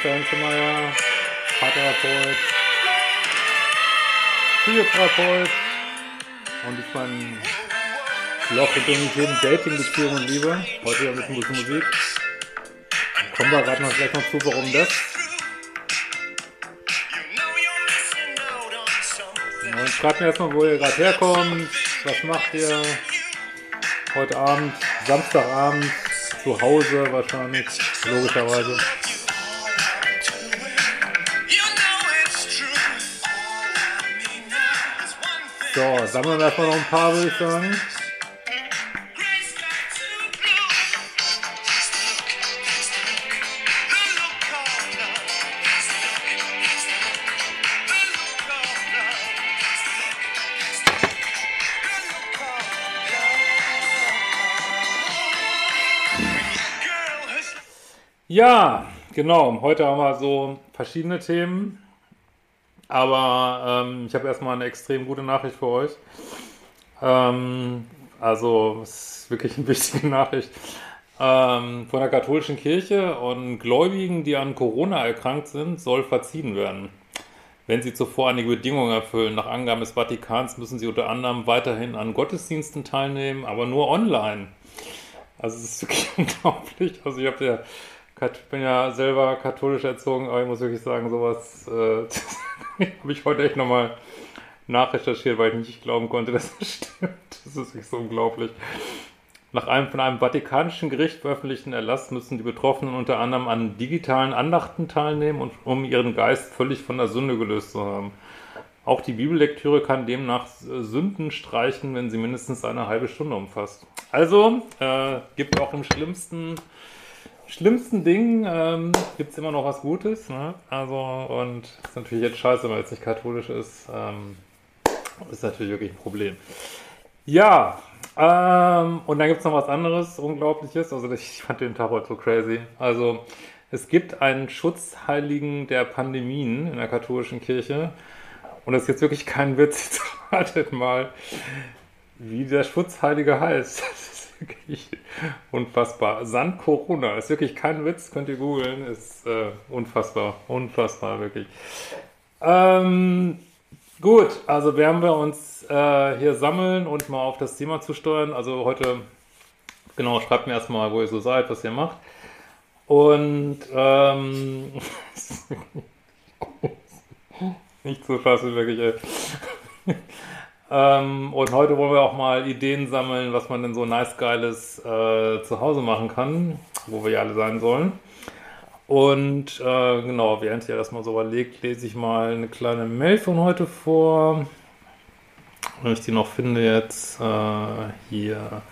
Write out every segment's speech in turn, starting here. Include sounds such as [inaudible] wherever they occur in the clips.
Christian Schemeier, Paartherapeut, Psychotherapeut und ich mein Blog rund um die Themen Dating, Beziehung und Liebe. Heute ja mit ein bisschen Musik. Kommen wir gerade noch gleich noch zu, warum das. Und schreibt mir erstmal, wo ihr gerade herkommt, was macht ihr heute Abend, Samstagabend, zu Hause wahrscheinlich, logischerweise. So, sammeln wir erstmal noch ein paar, würde ich sagen. Ja, genau. Heute haben wir so verschiedene Themen. Aber ähm, ich habe erstmal eine extrem gute Nachricht für euch. Ähm, also, es ist wirklich eine [laughs] wichtige Nachricht. Ähm, von der katholischen Kirche und Gläubigen, die an Corona erkrankt sind, soll verziehen werden. Wenn sie zuvor einige Bedingungen erfüllen. Nach Angaben des Vatikans müssen sie unter anderem weiterhin an Gottesdiensten teilnehmen, aber nur online. Also es ist wirklich [laughs] unglaublich. Also ich habe ja ich bin ja selber katholisch erzogen, aber ich muss wirklich sagen, sowas äh, [laughs] [laughs] habe ich heute echt nochmal nachrecherchiert, weil ich nicht glauben konnte, dass das [laughs] stimmt. Das ist wirklich so unglaublich. Nach einem von einem vatikanischen Gericht veröffentlichten Erlass müssen die Betroffenen unter anderem an digitalen Andachten teilnehmen, und, um ihren Geist völlig von der Sünde gelöst zu haben. Auch die Bibellektüre kann demnach Sünden streichen, wenn sie mindestens eine halbe Stunde umfasst. Also äh, gibt auch im schlimmsten schlimmsten Dingen ähm, gibt es immer noch was Gutes. Ne? Also, und ist natürlich jetzt scheiße, man jetzt nicht katholisch ist. Ähm, ist natürlich wirklich ein Problem. Ja, ähm, und dann gibt es noch was anderes, Unglaubliches. Also, [laughs] ich fand den Tag heute so crazy. Also, es gibt einen Schutzheiligen der Pandemien in der katholischen Kirche. Und das ist jetzt wirklich kein Witz. [laughs] Wartet mal, wie der Schutzheilige heißt [laughs] wirklich unfassbar. Sand Corona ist wirklich kein Witz, könnt ihr googeln, ist äh, unfassbar, unfassbar, wirklich. Ähm, gut, also werden wir uns äh, hier sammeln und mal auf das Thema zu steuern. Also heute, genau, schreibt mir erstmal, wo ihr so seid, was ihr macht. Und ähm, [laughs] nicht zu fassen, wirklich, ey. Ähm, und heute wollen wir auch mal Ideen sammeln, was man denn so nice geiles äh, zu Hause machen kann, wo wir ja alle sein sollen. Und äh, genau, während ihr das mal so überlegt, lese ich mal eine kleine Mail von heute vor. Wenn ich die noch finde jetzt äh, hier.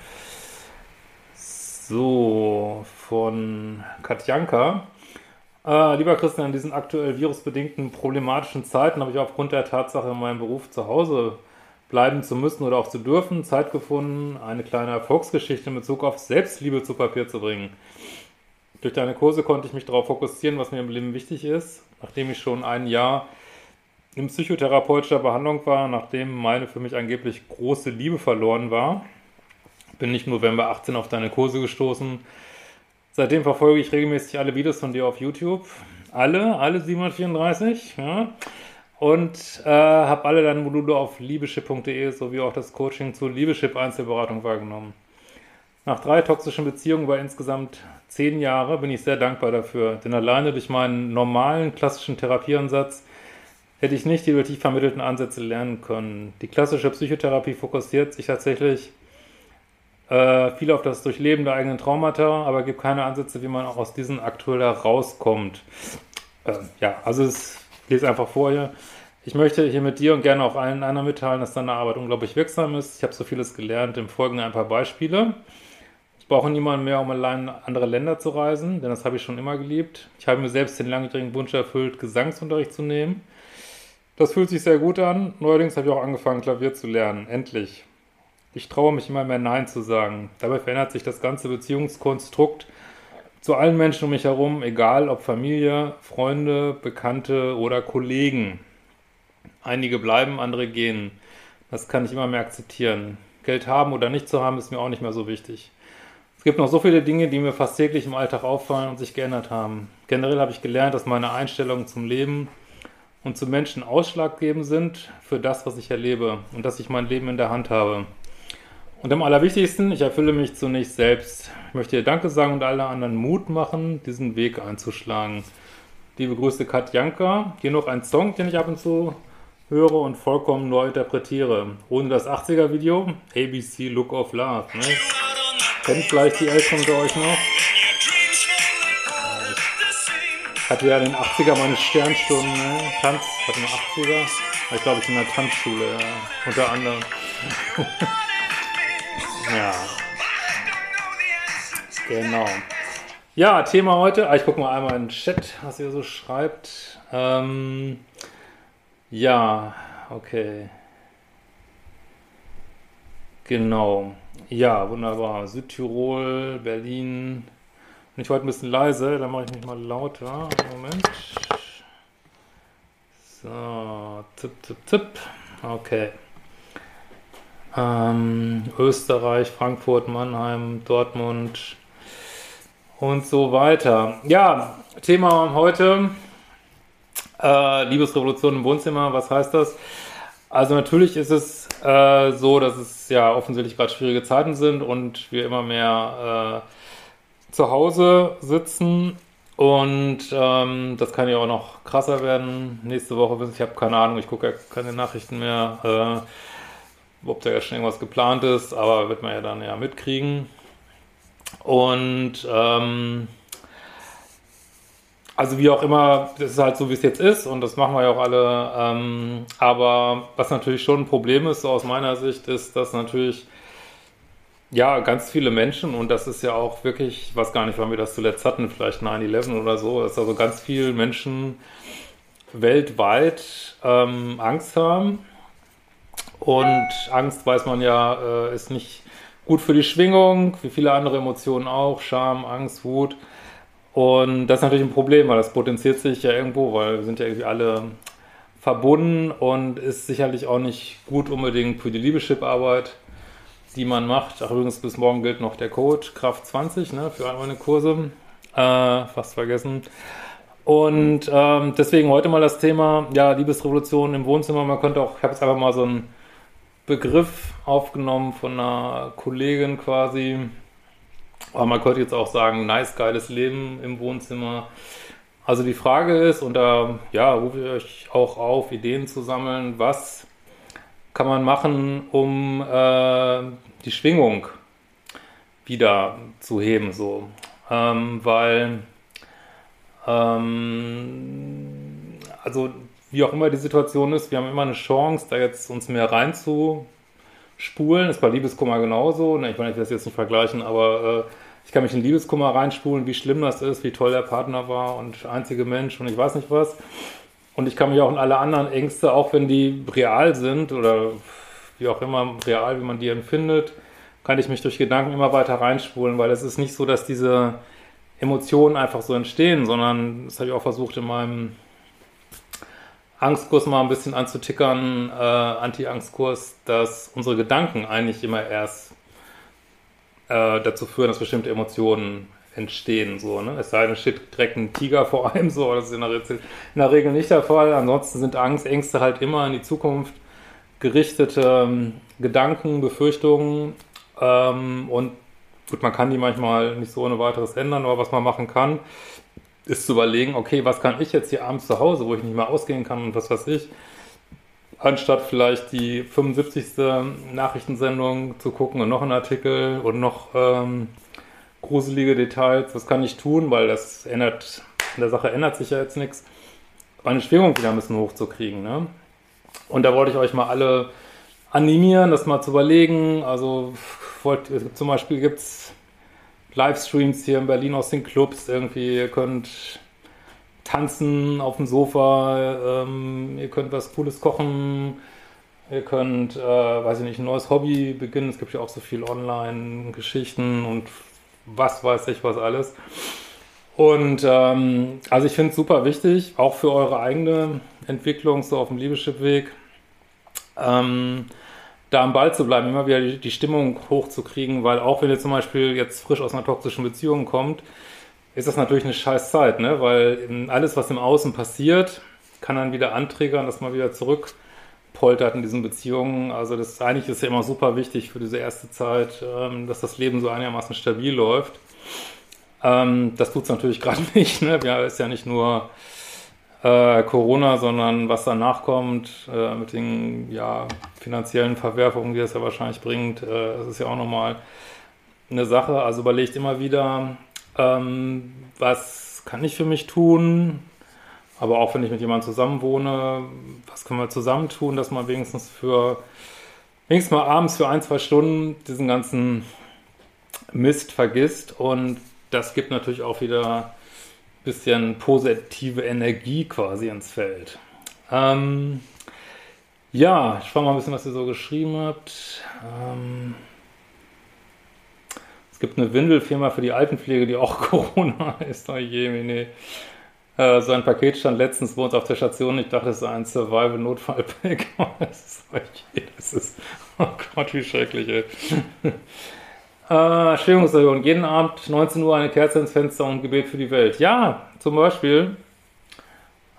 So, von Katjanka. Äh, lieber Christian, in diesen aktuell virusbedingten problematischen Zeiten habe ich aufgrund der Tatsache, in meinem Beruf zu Hause bleiben zu müssen oder auch zu dürfen, Zeit gefunden, eine kleine Erfolgsgeschichte in Bezug auf Selbstliebe zu Papier zu bringen. Durch deine Kurse konnte ich mich darauf fokussieren, was mir im Leben wichtig ist, nachdem ich schon ein Jahr in psychotherapeutischer Behandlung war, nachdem meine für mich angeblich große Liebe verloren war, bin ich im November 18 auf deine Kurse gestoßen. Seitdem verfolge ich regelmäßig alle Videos von dir auf YouTube. Alle, alle 734, ja. Und äh, habe alle deine Module auf liebeschip.de sowie auch das Coaching zur Liebeschip Einzelberatung wahrgenommen. Nach drei toxischen Beziehungen über insgesamt zehn Jahre bin ich sehr dankbar dafür, denn alleine durch meinen normalen klassischen Therapieansatz hätte ich nicht die tief vermittelten Ansätze lernen können. Die klassische Psychotherapie fokussiert sich tatsächlich äh, viel auf das Durchleben der eigenen Traumata, aber gibt keine Ansätze, wie man auch aus diesen aktuell herauskommt. Äh, ja, also es ich lese einfach vor hier. Ich möchte hier mit dir und gerne auch allen anderen mitteilen, dass deine Arbeit unglaublich wirksam ist. Ich habe so vieles gelernt. Im Folgenden ein paar Beispiele. Ich brauche niemanden mehr, um allein in andere Länder zu reisen, denn das habe ich schon immer geliebt. Ich habe mir selbst den langjährigen Wunsch erfüllt, Gesangsunterricht zu nehmen. Das fühlt sich sehr gut an. Neuerdings habe ich auch angefangen, Klavier zu lernen. Endlich. Ich traue mich immer mehr Nein zu sagen. Dabei verändert sich das ganze Beziehungskonstrukt zu allen Menschen um mich herum, egal ob Familie, Freunde, Bekannte oder Kollegen. Einige bleiben, andere gehen. Das kann ich immer mehr akzeptieren. Geld haben oder nicht zu haben, ist mir auch nicht mehr so wichtig. Es gibt noch so viele Dinge, die mir fast täglich im Alltag auffallen und sich geändert haben. Generell habe ich gelernt, dass meine Einstellungen zum Leben und zu Menschen ausschlaggebend sind für das, was ich erlebe und dass ich mein Leben in der Hand habe. Und am allerwichtigsten, ich erfülle mich zunächst selbst. Ich möchte dir Danke sagen und alle anderen Mut machen, diesen Weg einzuschlagen. Liebe Grüße Katjanka. Hier noch ein Song, den ich ab und zu höre und vollkommen neu interpretiere. Ohne das 80er-Video, ABC Look of Love. Ne? Kennt vielleicht die Älteren unter euch noch? Ich hatte ja in den 80er meine Sternstunden, ne? Tanz, hatte nur 80er. Ich glaube, ich in der Tanzschule, ja, unter anderem. [laughs] ja. Genau. Ja, Thema heute. Ah, ich gucke mal einmal in den Chat, was ihr so schreibt. Ähm, ja, okay. Genau. Ja, wunderbar. Südtirol, Berlin. Bin ich heute ein bisschen leise, dann mache ich mich mal lauter. Moment. So, tipp, tipp, tipp. Okay. Ähm, Österreich, Frankfurt, Mannheim, Dortmund und so weiter. Ja, Thema heute. Äh, Liebesrevolution im Wohnzimmer, was heißt das? Also natürlich ist es äh, so, dass es ja offensichtlich gerade schwierige Zeiten sind und wir immer mehr äh, zu Hause sitzen und ähm, das kann ja auch noch krasser werden. Nächste Woche, ich habe keine Ahnung, ich gucke ja keine Nachrichten mehr, äh, ob da ja schon irgendwas geplant ist, aber wird man ja dann ja mitkriegen. Und ähm, also wie auch immer, das ist halt so, wie es jetzt ist und das machen wir ja auch alle. Ähm, aber was natürlich schon ein Problem ist, so aus meiner Sicht, ist, dass natürlich ja ganz viele Menschen und das ist ja auch wirklich, ich weiß gar nicht, wann wir das zuletzt hatten, vielleicht 9-11 oder so, dass also ganz viele Menschen weltweit ähm, Angst haben. Und Angst, weiß man ja, äh, ist nicht gut für die Schwingung, wie viele andere Emotionen auch, Scham, Angst, Wut. Und das ist natürlich ein Problem, weil das potenziert sich ja irgendwo, weil wir sind ja irgendwie alle verbunden und ist sicherlich auch nicht gut unbedingt für die Liebeschip-Arbeit, die man macht. Ach, übrigens, bis morgen gilt noch der Code Kraft 20 ne, für all meine Kurse. Äh, fast vergessen. Und ähm, deswegen heute mal das Thema, ja, Liebesrevolution im Wohnzimmer. Man könnte auch, ich habe jetzt einfach mal so einen Begriff aufgenommen von einer Kollegin quasi, aber man könnte jetzt auch sagen, nice, geiles Leben im Wohnzimmer. Also die Frage ist, und da ja, rufe ich euch auch auf, Ideen zu sammeln, was kann man machen, um äh, die Schwingung wieder zu heben, so. Ähm, weil, ähm, also wie auch immer die Situation ist, wir haben immer eine Chance, da jetzt uns mehr reinzuspulen. Ist bei Liebeskummer genauso. Ne, ich meine, ich will das jetzt nicht vergleichen, aber äh, ich kann mich in Liebeskummer reinspulen, wie schlimm das ist, wie toll der Partner war und einzige Mensch und ich weiß nicht was. Und ich kann mich auch in alle anderen Ängste, auch wenn die real sind oder wie auch immer real, wie man die empfindet, kann ich mich durch Gedanken immer weiter reinspulen, weil es ist nicht so, dass diese Emotionen einfach so entstehen, sondern das habe ich auch versucht in meinem Angstkurs mal ein bisschen anzutickern, äh, Anti-Angstkurs, dass unsere Gedanken eigentlich immer erst äh, dazu führen, dass bestimmte Emotionen entstehen. So, ne? Es sei denn, steht direkt ein Tiger vor einem, so, das ist in der, in der, Regel nicht der Fall. Ansonsten sind Angst, Ängste halt immer in die Zukunft gerichtete ähm, Gedanken, Befürchtungen ähm, und gut, man kann die manchmal nicht so ohne weiteres ändern, aber was man machen kann, ist zu überlegen, okay, was kann ich jetzt hier abends zu Hause, wo ich nicht mehr ausgehen kann und was weiß ich, anstatt vielleicht die 75. Nachrichtensendung zu gucken und noch einen Artikel und noch ähm, gruselige Details, was kann ich tun, weil das ändert, in der Sache ändert sich ja jetzt nichts, meine Schwingung wieder ein bisschen hochzukriegen. Ne? Und da wollte ich euch mal alle animieren, das mal zu überlegen. Also wollt, es gibt zum Beispiel gibt's Livestreams hier in Berlin aus den Clubs irgendwie, ihr könnt tanzen auf dem Sofa, ähm, ihr könnt was Cooles kochen, ihr könnt, äh, weiß ich nicht, ein neues Hobby beginnen. Es gibt ja auch so viel Online-Geschichten und was weiß ich was alles. Und ähm, also ich finde es super wichtig, auch für eure eigene Entwicklung, so auf dem Liebeschip-Weg, ähm, da am Ball zu bleiben, immer wieder die, die Stimmung hochzukriegen, weil auch wenn ihr zum Beispiel jetzt frisch aus einer toxischen Beziehung kommt, ist das natürlich eine scheiß Zeit, ne? weil alles, was im Außen passiert, kann dann wieder anträgern, dass man wieder zurückpoltert in diesen Beziehungen. Also das eigentlich ist ja immer super wichtig für diese erste Zeit, ähm, dass das Leben so einigermaßen stabil läuft. Ähm, das tut es natürlich [laughs] gerade nicht. Ne? Ja, ist ja nicht nur äh, Corona, sondern was danach kommt äh, mit den ja, finanziellen Verwerfungen, die es ja wahrscheinlich bringt, äh, das ist ja auch nochmal eine Sache. Also überlegt immer wieder, ähm, was kann ich für mich tun? Aber auch wenn ich mit jemandem zusammen wohne, was können wir zusammen tun, dass man wenigstens für, wenigstens mal abends für ein, zwei Stunden diesen ganzen Mist vergisst. Und das gibt natürlich auch wieder bisschen positive Energie quasi ins Feld. Ähm, ja, ich frage mal ein bisschen, was ihr so geschrieben habt. Ähm, es gibt eine Windelfirma für die Altenpflege, die auch [laughs] Corona ist. Oh je, nee. Äh, so ein Paket stand letztens bei uns auf der Station. Ich dachte, es sei ein Survival-Notfall-Pack. oh [laughs] das ist, oh Gott, wie schrecklich, ey. Äh, Schwingungserhöhung. Jeden Abend 19 Uhr eine Kerze ins Fenster und Gebet für die Welt. Ja, zum Beispiel.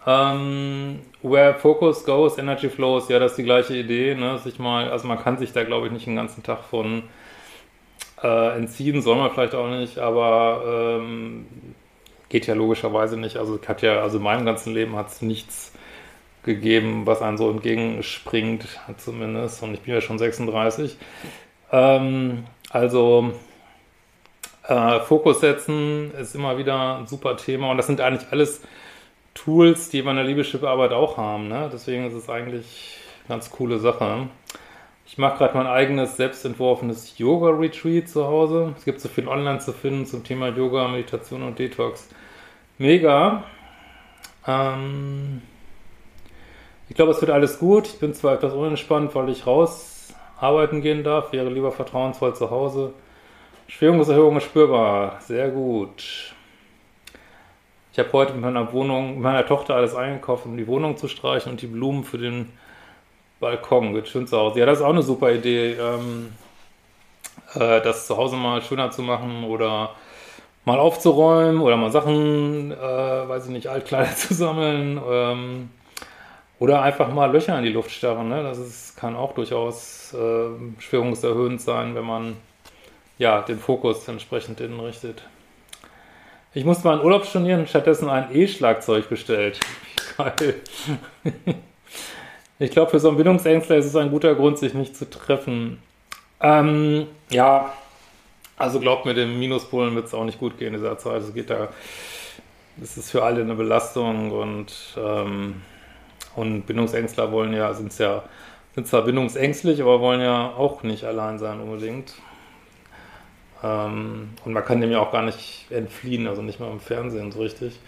Ähm, where focus goes, energy flows. Ja, das ist die gleiche Idee. Ne? Sich mal, also man kann sich da, glaube ich, nicht den ganzen Tag von äh, entziehen soll man vielleicht auch nicht, aber ähm, geht ja logischerweise nicht. Also hat ja, also in meinem ganzen Leben hat es nichts gegeben, was einem so entgegenspringt, zumindest. Und ich bin ja schon 36. Ähm, also äh, Fokus setzen ist immer wieder ein super Thema und das sind eigentlich alles Tools, die wir in der Liebeschip-Arbeit auch haben. Ne? Deswegen ist es eigentlich eine ganz coole Sache. Ich mache gerade mein eigenes selbstentworfenes Yoga-Retreat zu Hause. Es gibt so viel online zu finden zum Thema Yoga, Meditation und Detox. Mega. Ähm ich glaube, es wird alles gut. Ich bin zwar etwas unentspannt, weil ich raus arbeiten gehen darf, wäre lieber vertrauensvoll zu Hause. Schwingungserhöhung ist spürbar. Sehr gut. Ich habe heute mit meiner Wohnung, mit meiner Tochter alles eingekauft, um die Wohnung zu streichen und die Blumen für den Balkon, wird schön zu Hause. Ja, das ist auch eine super Idee, ähm, äh, das zu Hause mal schöner zu machen oder mal aufzuräumen oder mal Sachen, äh, weiß ich nicht, Altkleider [laughs] zu sammeln ähm, oder einfach mal Löcher in die Luft starren. Ne? Das ist, kann auch durchaus äh, schwingungserhöhend sein, wenn man ja den Fokus entsprechend innen richtet. Ich musste mal einen Urlaub stornieren, stattdessen ein E-Schlagzeug bestellt. [laughs] Geil. Ich glaube, für so einen Bindungsängstler ist es ein guter Grund, sich nicht zu treffen. Ähm, ja, also glaubt mir, dem Minuspolen wird es auch nicht gut gehen in dieser Zeit. Es geht da, es ist für alle eine Belastung und, ähm, und Bindungsängstler wollen ja, sind ja, sind zwar bindungsängstlich, aber wollen ja auch nicht allein sein unbedingt. Ähm, und man kann dem ja auch gar nicht entfliehen, also nicht mal im Fernsehen so richtig.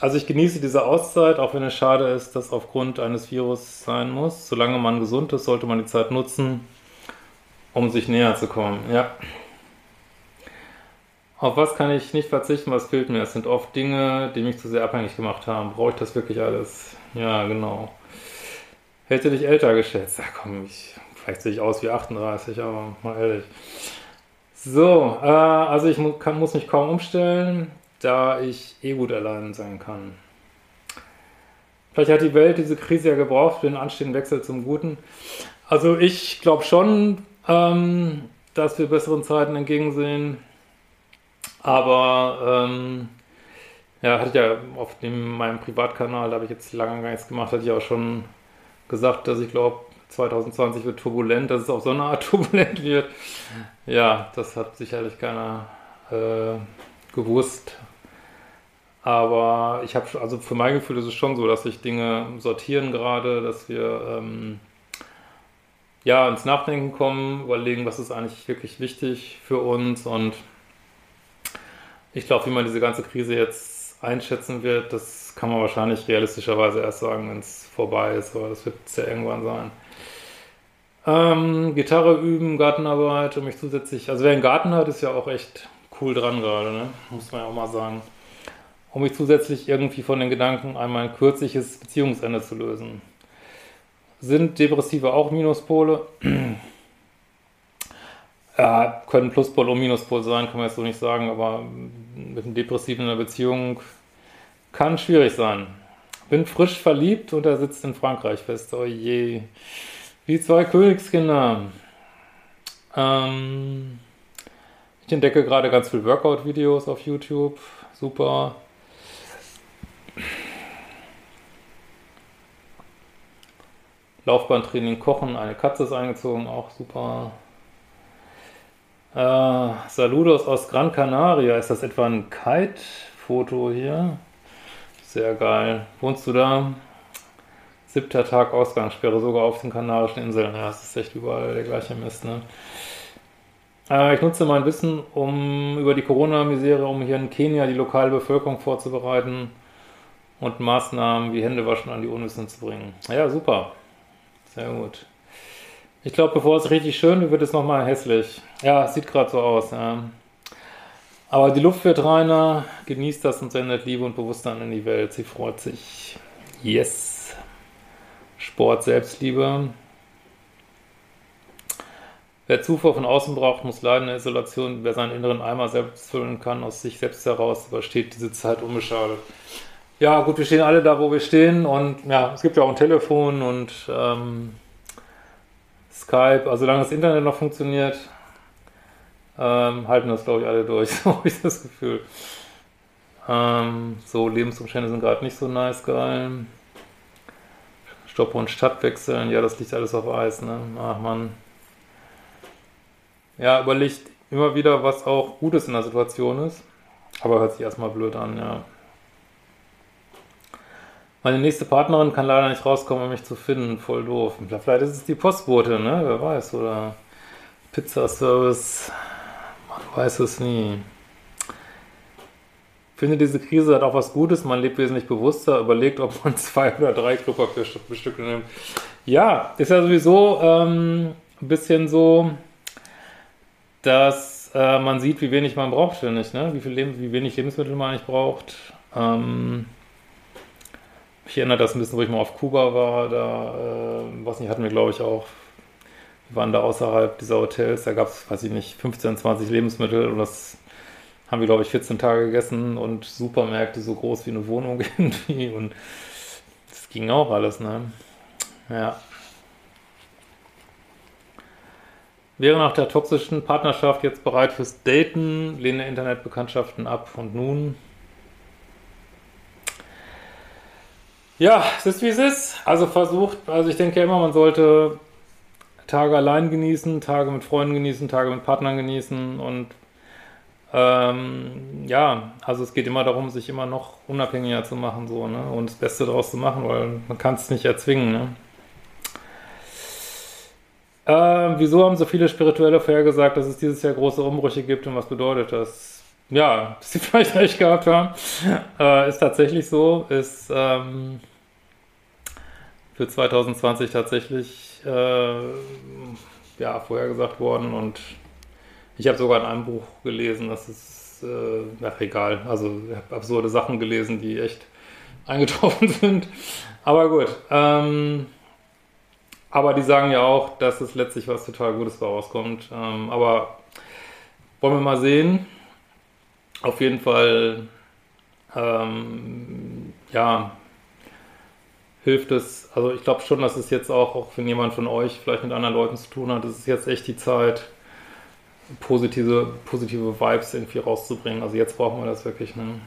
Also ich genieße diese Auszeit, auch wenn es schade ist, dass aufgrund eines Virus sein muss. Solange man gesund ist, sollte man die Zeit nutzen, um sich näher zu kommen. Ja. Auf was kann ich nicht verzichten, was fehlt mir? Es sind oft Dinge, die mich zu sehr abhängig gemacht haben. Brauche ich das wirklich alles? Ja, genau. Hätte dich älter geschätzt. Ja, komm, ich, vielleicht sehe ich aus wie 38, aber mal ehrlich. So, äh, also ich mu kann, muss mich kaum umstellen da ich eh gut allein sein kann. Vielleicht hat die Welt diese Krise ja gebraucht für den anstehenden Wechsel zum Guten. Also ich glaube schon, ähm, dass wir besseren Zeiten entgegensehen. Aber ähm, ja, hatte ich ja auf dem, meinem Privatkanal, da habe ich jetzt lange gar nichts gemacht, hatte ich auch schon gesagt, dass ich glaube, 2020 wird turbulent, dass es auf so eine Art [laughs] turbulent wird. Ja, das hat sicherlich keiner äh, gewusst. Aber ich habe, also für mein Gefühl ist es schon so, dass sich Dinge sortieren gerade, dass wir ähm, ja ins Nachdenken kommen, überlegen, was ist eigentlich wirklich wichtig für uns. Und ich glaube, wie man diese ganze Krise jetzt einschätzen wird, das kann man wahrscheinlich realistischerweise erst sagen, wenn es vorbei ist, aber das wird ja irgendwann sein. Ähm, Gitarre üben, Gartenarbeit und mich zusätzlich, also wer einen Garten hat, ist ja auch echt cool dran gerade, ne? muss man ja auch mal sagen um mich zusätzlich irgendwie von den Gedanken, einmal ein kürzliches Beziehungsende zu lösen. Sind Depressive auch Minuspole? [clears throat] Ja, können Pluspol und Minuspol sein, kann man jetzt so nicht sagen, aber mit einem Depressiven in einer Beziehung kann schwierig sein. Bin frisch verliebt und er sitzt in Frankreich fest. Oh je. Wie zwei Königskinder. Ähm, ich entdecke gerade ganz viele Workout-Videos auf YouTube. Super. Laufbahntraining, Kochen, eine Katze ist eingezogen, auch super. Äh, Saludos aus Gran Canaria. Ist das etwa ein Kite-Foto hier? Sehr geil. Wohnst du da? Siebter Tag Ausgangssperre, sogar auf den Kanarischen Inseln. Ja, es ist echt überall der gleiche Mist, ne? Äh, ich nutze mein Wissen um über die Corona-Misere, um hier in Kenia die lokale Bevölkerung vorzubereiten und Maßnahmen wie Händewaschen an die Unwissen zu bringen. Ja, super. Sehr gut. Ich glaube, bevor es richtig schön wird, wird es nochmal hässlich. Ja, sieht gerade so aus. Ja. Aber die Luft wird reiner, genießt das und sendet Liebe und Bewusstsein in die Welt. Sie freut sich. Yes. Sport, Selbstliebe. Wer Zufuhr von außen braucht, muss leiden in der Isolation. Wer seinen inneren Eimer selbst füllen kann, aus sich selbst heraus, übersteht diese Zeit unbeschadet. Ja, gut, wir stehen alle da, wo wir stehen. Und ja, es gibt ja auch ein Telefon und ähm, Skype. Also solange das Internet noch funktioniert, ähm, halten das, glaube ich, alle durch. [laughs] So habe ich das Gefühl. Ähm, so, Lebensumstände sind gerade nicht so nice geil. Stopp und Stadt wechseln. Ja, das liegt alles auf Eis, ne? Ach man. Ja, überlegt immer wieder, was auch Gutes in der Situation ist. Aber hört sich erstmal blöd an, ja. Meine nächste Partnerin kann leider nicht rauskommen, um mich zu finden. Voll doof. Vielleicht ist es die Postbote, ne? Wer weiß. Oder Pizzaservice. Man weiß es nie. Ich finde, diese Krise hat auch was Gutes. Man lebt wesentlich bewusster, überlegt, ob man [laughs] zwei oder drei Klopapierstücke nimmt. Ja, ist ja sowieso ähm, ein bisschen so dass äh, man sieht, wie wenig man braucht, finde ich, ne? wie, viel Leben, wie wenig Lebensmittel man eigentlich braucht. Ähm, mich erinnert das ein bisschen, wo ich mal auf Kuba war, da, äh, was nicht, hatten wir glaube ich auch, wir waren da außerhalb dieser Hotels, da gab es, weiß ich nicht, 15, 20 Lebensmittel und das haben wir glaube ich 14 Tage gegessen und Supermärkte so groß wie eine Wohnung [laughs] irgendwie und das ging auch alles, ne? Ja. Wäre nach der toxischen Partnerschaft jetzt bereit fürs Daten, lehne Internetbekanntschaften ab und nun? Ja, es ist wie es ist. Also versucht, also ich denke immer, man sollte Tage allein genießen, Tage mit Freunden genießen, Tage mit Partnern genießen und ähm, ja, also es geht immer darum, sich immer noch unabhängiger zu machen so, ne? Und das Beste daraus zu machen, weil man kann es nicht erzwingen, ne? Äh, wieso haben so viele Spirituelle vorhergesagt, dass es dieses Jahr große Umbrüche gibt und was bedeutet das? Ja, [laughs] dass sie vielleicht recht gehabt haben. Äh, ist tatsächlich so, ist ähm, für 2020 tatsächlich äh, ja, vorhergesagt worden und ich habe sogar in einem Buch gelesen, dass es, äh, ach egal, also ich habe absurde Sachen gelesen, die echt [laughs] eingetroffen sind. Aber gut, ähm, aber die sagen ja auch, dass es letztlich was total Gutes rauskommt. Ähm, aber wollen wir mal sehen. Auf jeden Fall, ähm, ja, hilft es. Also ich glaube schon, dass es jetzt auch, auch wenn jemand von euch vielleicht mit anderen Leuten zu tun hat, es ist jetzt echt die Zeit, positive, positive Vibes irgendwie rauszubringen. Also jetzt brauchen wir das wirklich. Ne?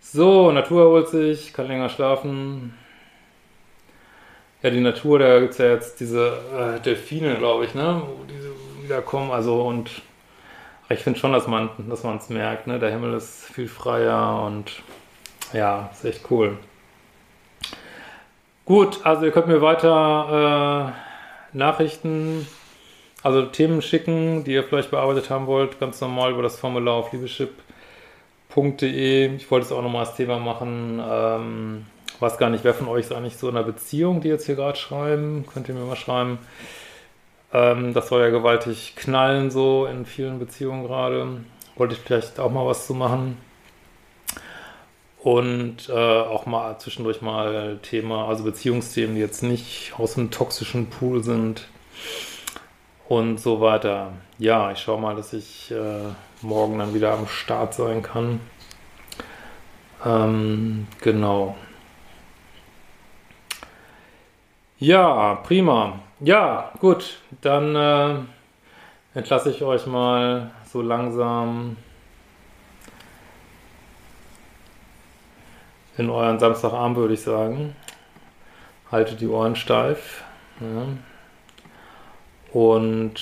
So, Natur erholt sich, kann länger schlafen ja, die Natur, da gibt es ja jetzt diese äh, Delfine, glaube ich, ne, wo diese wiederkommen, also und ich finde schon, dass man es merkt, ne, der Himmel ist viel freier und ja, ist echt cool. Gut, also ihr könnt mir weiter äh, Nachrichten, also Themen schicken, die ihr vielleicht bearbeitet haben wollt, ganz normal über das Formular auf liebeschip.de. Ich wollte es auch nochmal als Thema machen. Ähm, weiß gar nicht, wer von euch ist eigentlich so in einer Beziehung, die jetzt hier gerade schreiben. Könnt ihr mir mal schreiben. Ähm, das soll ja gewaltig knallen so in vielen Beziehungen gerade. Wollte ich vielleicht auch mal was zu machen. Und äh, auch mal zwischendurch mal Thema, also Beziehungsthemen, die jetzt nicht aus einem toxischen Pool sind. und so weiter. Ja, ich schaue mal, dass ich äh, morgen dann wieder am Start sein kann. Ähm, genau. Ja, prima. Ja, gut, dann äh, entlasse ich euch mal so langsam in euren Samstagabend, würde ich sagen. Haltet die Ohren steif. Ja. Und